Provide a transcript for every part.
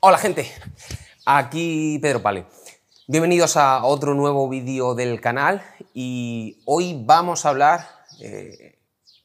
Hola gente, aquí Pedro Pale. Bienvenidos a otro nuevo vídeo del canal y hoy vamos a hablar eh,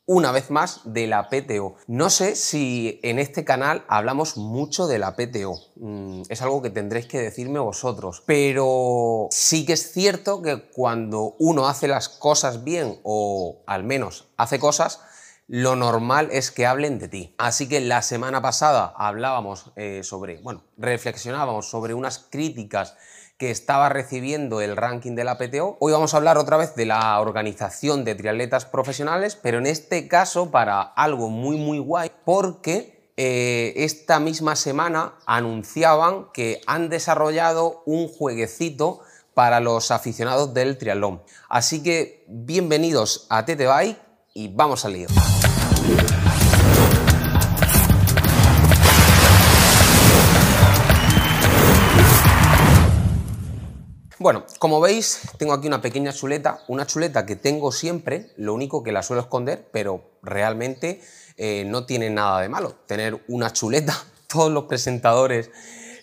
una vez más de la PTO. No sé si en este canal hablamos mucho de la PTO, mm, es algo que tendréis que decirme vosotros, pero sí que es cierto que cuando uno hace las cosas bien o al menos hace cosas, lo normal es que hablen de ti. Así que la semana pasada hablábamos eh, sobre, bueno, reflexionábamos sobre unas críticas que estaba recibiendo el ranking de la PTO. Hoy vamos a hablar otra vez de la organización de triatletas profesionales, pero en este caso para algo muy muy guay, porque eh, esta misma semana anunciaban que han desarrollado un jueguecito para los aficionados del triatlón. Así que bienvenidos a TT Bike y vamos al lío. Bueno, como veis, tengo aquí una pequeña chuleta, una chuleta que tengo siempre, lo único que la suelo esconder, pero realmente eh, no tiene nada de malo tener una chuleta. Todos los presentadores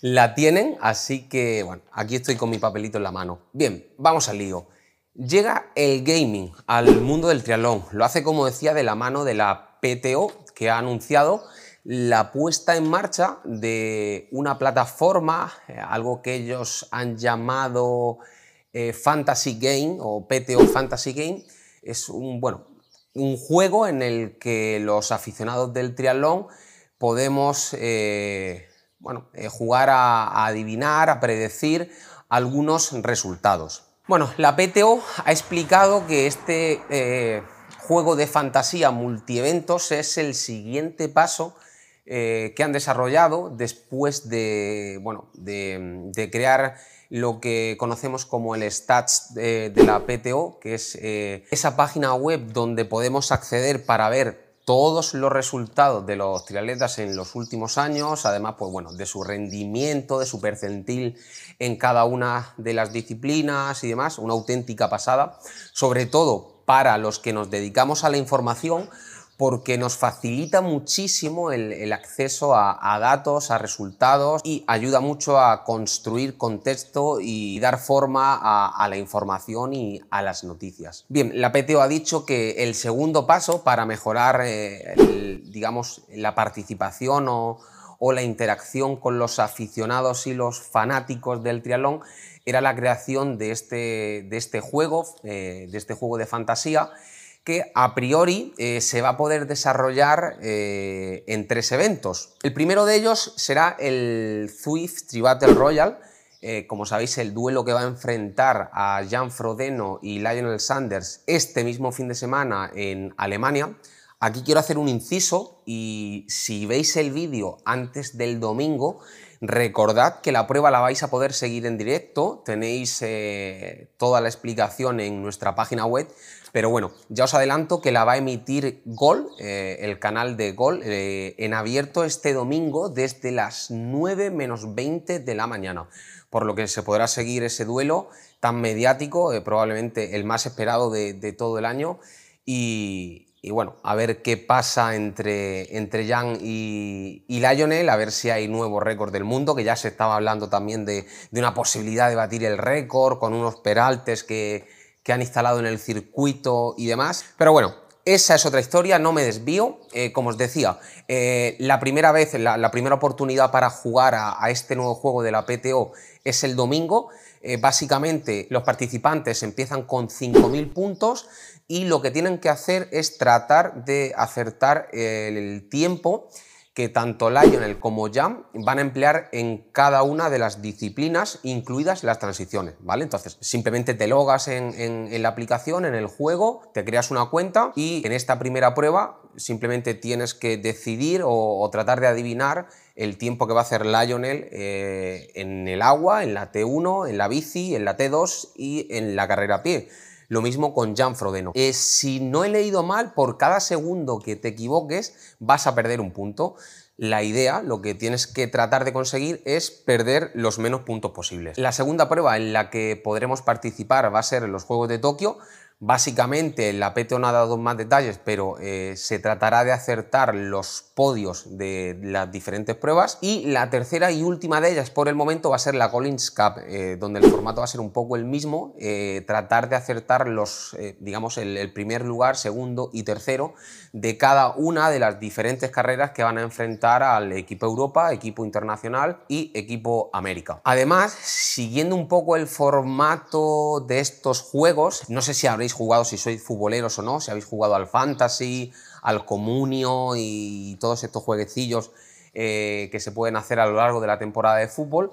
la tienen, así que, bueno, aquí estoy con mi papelito en la mano. Bien, vamos al lío. Llega el gaming al mundo del triatlón. Lo hace, como decía, de la mano de la PTO, que ha anunciado la puesta en marcha de una plataforma, eh, algo que ellos han llamado eh, Fantasy Game o PTO Fantasy Game. Es un, bueno, un juego en el que los aficionados del triatlón podemos eh, bueno, jugar a adivinar, a predecir algunos resultados. Bueno, la PTO ha explicado que este eh, juego de fantasía multieventos es el siguiente paso eh, que han desarrollado después de, bueno, de, crear lo que conocemos como el Stats de, la PTO, que es eh, esa página web donde podemos acceder para ver todos los resultados de los triatletas en los últimos años, además pues bueno, de su rendimiento, de su percentil en cada una de las disciplinas y demás, una auténtica pasada, sobre todo para los que nos dedicamos a la información, porque nos facilita muchísimo el, acceso a, datos, a resultados y ayuda mucho a construir contexto y dar forma a, la información y a las noticias. Bien, la PTO ha dicho que el segundo paso para mejorar, eh, digamos, la participación o, la interacción con los aficionados y los fanáticos del triatlón era la creación de este, de este juego, eh, de este juego de fantasía que a priori eh, se va a poder desarrollar eh, en tres eventos. El primero de ellos será el Zwift Tri Battle Royal, eh, como sabéis, el duelo que va a enfrentar a Jan Frodeno y Lionel Sanders este mismo fin de semana en Alemania. Aquí quiero hacer un inciso y si veis el vídeo antes del domingo, recordad que la prueba la vais a poder seguir en directo, tenéis toda la explicación en nuestra página web, pero bueno, ya os adelanto que la va a emitir Gol, eh, el canal de Gol, eh, en abierto este domingo desde las 9 menos 20 de la mañana. Por lo que se podrá seguir ese duelo tan mediático, eh, probablemente el más esperado de, todo el año. Y, bueno, a ver qué pasa entre, entre Jan y, Lionel, a ver si hay nuevo récord del mundo, que ya se estaba hablando también de, de una posibilidad de batir el récord con unos peraltes que que han instalado en el circuito y demás. Pero bueno, esa es otra historia, no me desvío. Eh, como os decía, eh, la primera vez, la, primera oportunidad para jugar a, este nuevo juego de la PTO es el domingo. Eh, básicamente, los participantes empiezan con 5.000 puntos y lo que tienen que hacer es tratar de acertar el tiempo que tanto Lionel como Jam van a emplear en cada una de las disciplinas, incluidas las transiciones, ¿vale? Entonces, simplemente te logas en, la aplicación, en el juego, te creas una cuenta y en esta primera prueba simplemente tienes que decidir o, tratar de adivinar el tiempo que va a hacer Lionel eh, en el agua, en la T1, en la bici, en la T2 y en la carrera a pie. Lo mismo con Jan Frodeno. Eh, si no he leído mal, por cada segundo que te equivoques vas a perder un punto. La idea, lo que tienes que tratar de conseguir es perder los menos puntos posibles. La segunda prueba en la que podremos participar va a ser en los Juegos de Tokio. Básicamente, la PTO no ha dado más detalles, pero eh, se tratará de acertar los podios de las diferentes pruebas. Y la tercera y última de ellas por el momento va a ser la Collins Cup, eh, donde el formato va a ser un poco el mismo, eh, tratar de acertar los, digamos, el, primer lugar, segundo y tercero de cada una de las diferentes carreras que van a enfrentar al equipo Europa, equipo internacional y equipo América. Además, siguiendo un poco el formato de estos juegos, no sé si habréis jugado, si sois futboleros o no, si habéis jugado al Fantasy, al Comunio y todos estos jueguecillos eh, que se pueden hacer a lo largo de la temporada de fútbol.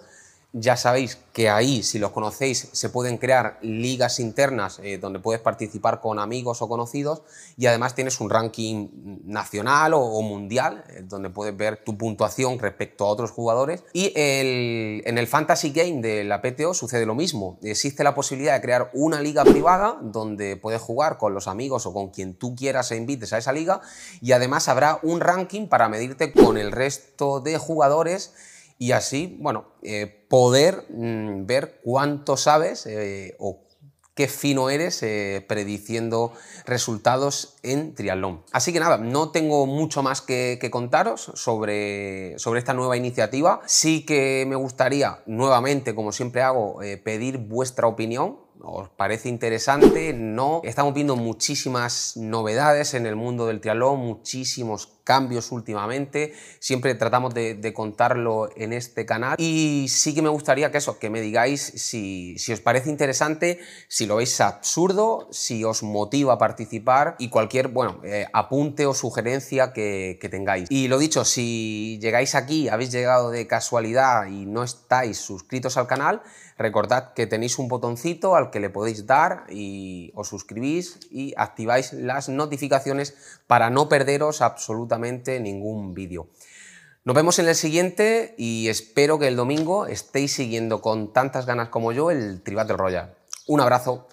Ya sabéis que ahí, si los conocéis, se pueden crear ligas internas eh, donde puedes participar con amigos o conocidos y además tienes un ranking nacional o, mundial eh, donde puedes ver tu puntuación respecto a otros jugadores. Y en el Fantasy Game de la PTO sucede lo mismo. Existe la posibilidad de crear una liga privada donde puedes jugar con los amigos o con quien tú quieras e invites a esa liga y además habrá un ranking para medirte con el resto de jugadores y así, bueno, eh, poder mm, ver cuánto sabes eh, o qué fino eres eh, prediciendo resultados en triatlón. Así que nada, no tengo mucho más que, contaros sobre, sobre, esta nueva iniciativa. Sí que me gustaría, nuevamente, como siempre hago, pedir vuestra opinión ¿Os parece interesante? No. Estamos viendo muchísimas novedades en el mundo del triatlón, muchísimos cambios últimamente. Siempre tratamos de, contarlo en este canal. Y sí que me gustaría que eso, que me digáis si, os parece interesante, si lo veis absurdo, si os motiva a participar y cualquier, bueno, eh, apunte o sugerencia que, tengáis. Y lo dicho, si llegáis aquí, habéis llegado de casualidad y no estáis suscritos al canal, Recordad que tenéis un botoncito al que le podéis dar y os suscribís y activáis las notificaciones para no perderos ningún vídeo. Nos vemos en el siguiente y espero que el domingo estéis siguiendo con tantas ganas como yo el Tribattle Royal. Un abrazo.